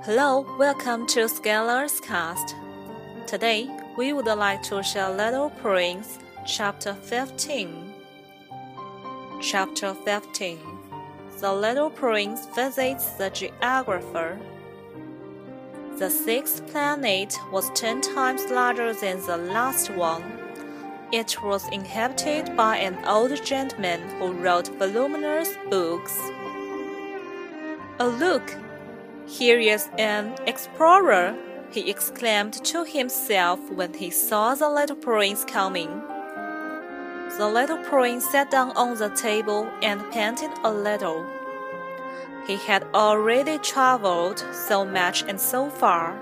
Hello, welcome to Scholars Cast. Today, we would like to share Little Prince, Chapter 15. Chapter 15 The Little Prince visits the geographer. The sixth planet was ten times larger than the last one. It was inhabited by an old gentleman who wrote voluminous books. A look! Here is an explorer, he exclaimed to himself when he saw the little prince coming. The little prince sat down on the table and panted a little. He had already traveled so much and so far.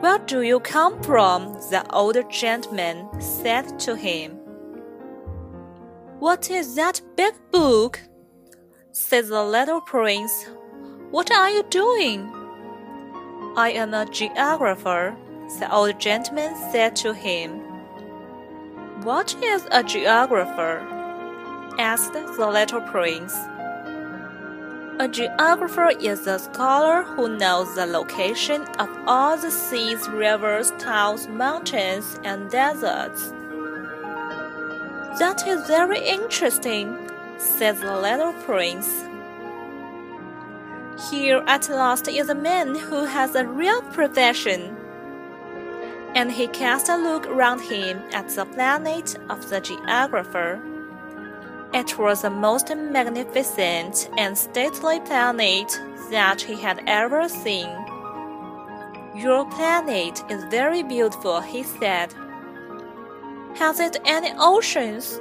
Where do you come from? the old gentleman said to him. What is that big book? said the little prince. What are you doing? I am a geographer, the old gentleman said to him. What is a geographer? asked the little prince. A geographer is a scholar who knows the location of all the seas, rivers, towns, mountains, and deserts. That is very interesting, said the little prince. Here at last is a man who has a real profession. And he cast a look round him at the planet of the geographer. It was the most magnificent and stately planet that he had ever seen. Your planet is very beautiful, he said. Has it any oceans?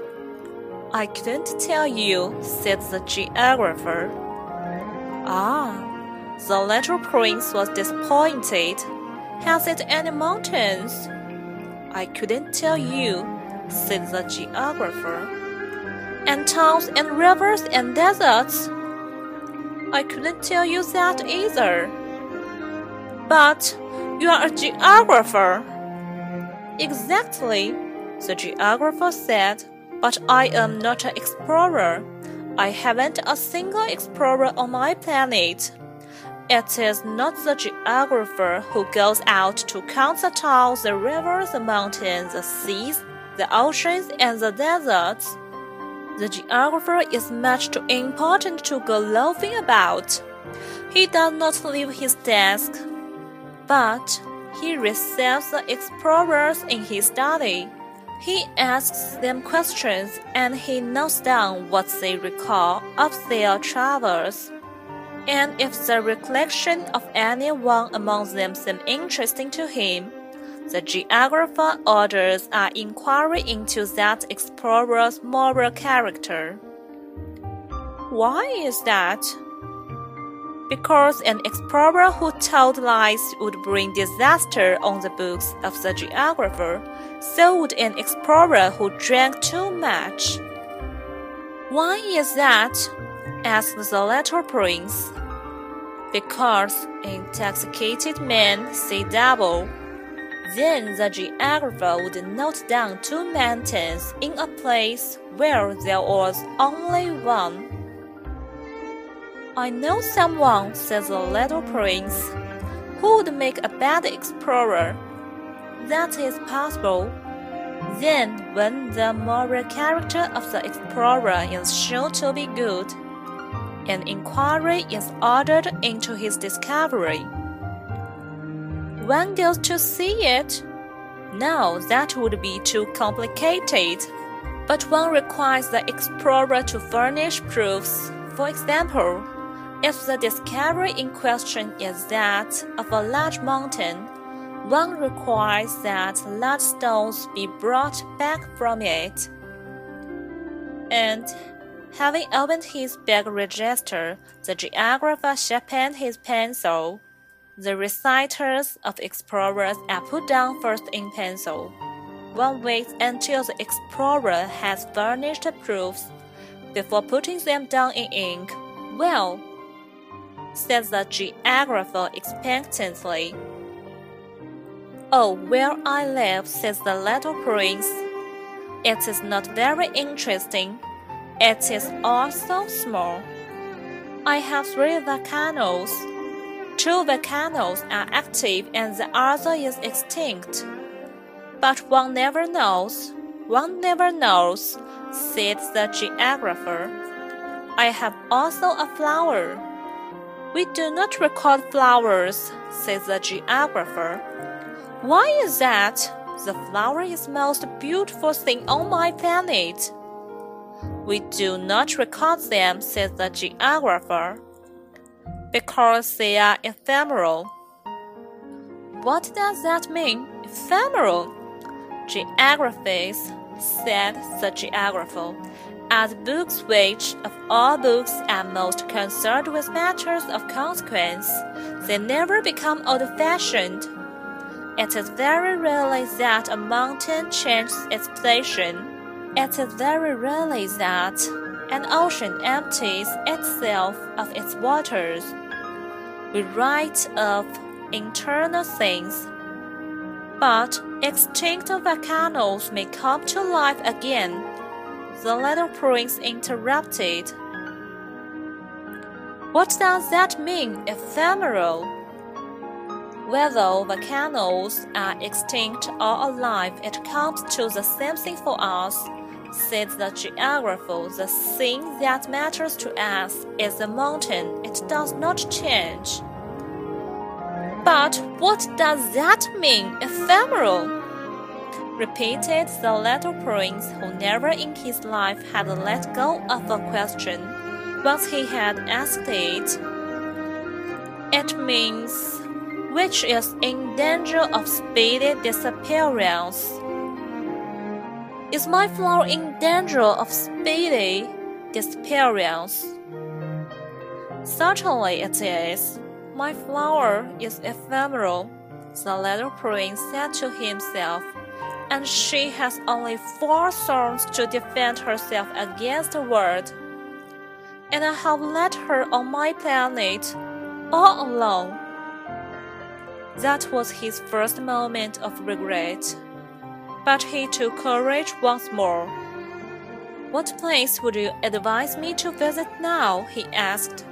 I couldn't tell you, said the geographer. Ah, the little prince was disappointed. Has it any mountains? I couldn't tell you, said the geographer. And towns and rivers and deserts? I couldn't tell you that either. But you are a geographer. Exactly, the geographer said, but I am not an explorer. I haven't a single explorer on my planet. It is not the geographer who goes out to count the towns, the rivers, the mountains, the seas, the oceans, and the deserts. The geographer is much too important to go loafing about. He does not leave his desk, but he receives the explorers in his study. He asks them questions and he notes down what they recall of their travels. And if the recollection of any one among them seems interesting to him, the geographer orders an inquiry into that explorer's moral character. Why is that? Because an explorer who told lies would bring disaster on the books of the geographer, so would an explorer who drank too much. Why is that? asked the little prince. Because intoxicated men see double. Then the geographer would note down two mountains in a place where there was only one. I know someone, says the little prince, who would make a bad explorer. That is possible. Then, when the moral character of the explorer is shown to be good, an inquiry is ordered into his discovery. One goes to see it. No, that would be too complicated. But one requires the explorer to furnish proofs. For example, if the discovery in question is that of a large mountain, one requires that large stones be brought back from it. And having opened his bag register, the geographer sharpened his pencil. The reciters of explorers are put down first in pencil. One waits until the explorer has furnished proofs before putting them down in ink. Well, says the geographer expectantly. Oh, where I live, says the little prince. It is not very interesting. It is also small. I have three volcanoes two volcanoes are active and the other is extinct. But one never knows, one never knows, said the geographer. I have also a flower. We do not record flowers, said the geographer. Why is that? The flower is the most beautiful thing on my planet. We do not record them, said the geographer, because they are ephemeral. What does that mean, ephemeral? Geographies, said the geographer, the books which, of all books, are most concerned with matters of consequence. They never become old fashioned. It is very rarely that a mountain changes its position. It is very rarely that an ocean empties itself of its waters. We write of internal things, but extinct volcanoes may come to life again. The little prince interrupted. What does that mean, ephemeral? Whether volcanoes are extinct or alive, it comes to the same thing for us, said the geographer. The thing that matters to us is the mountain, it does not change. But what does that mean, ephemeral? Repeated the little prince, who never in his life had let go of a question once he had asked it. It means which is in danger of speedy disappearance. Is my flower in danger of speedy disappearance? Certainly it is. My flower is ephemeral, the little prince said to himself, and she has only four thorns to defend herself against the world. And I have left her on my planet, all alone. That was his first moment of regret. But he took courage once more. What place would you advise me to visit now? he asked.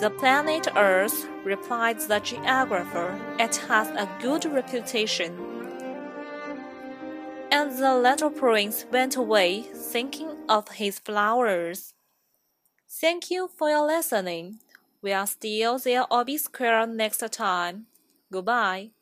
The planet Earth, replied the geographer. It has a good reputation. And the little prince went away, thinking of his flowers. Thank you for your listening. We'll still there square next time. Goodbye.